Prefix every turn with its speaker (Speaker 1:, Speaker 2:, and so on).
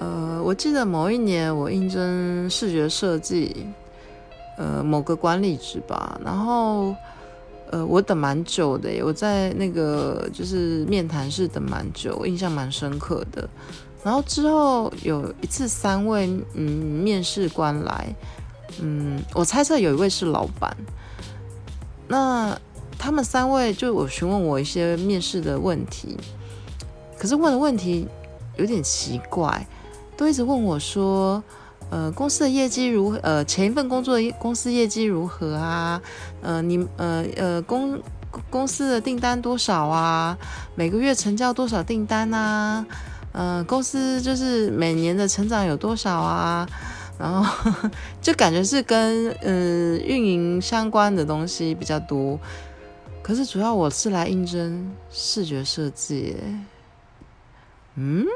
Speaker 1: 呃，我记得某一年我应征视觉设计，呃，某个管理职吧，然后，呃，我等蛮久的，我在那个就是面谈室等蛮久，我印象蛮深刻的。然后之后有一次三位嗯面试官来，嗯，我猜测有一位是老板，那他们三位就我询问我一些面试的问题，可是问的问题有点奇怪。都一直问我说，呃，公司的业绩如何？呃，前一份工作的公司业绩如何啊？呃，你呃呃公公司的订单多少啊？每个月成交多少订单啊？呃，公司就是每年的成长有多少啊？然后就感觉是跟嗯运营相关的东西比较多。可是主要我是来应征视觉设计，嗯。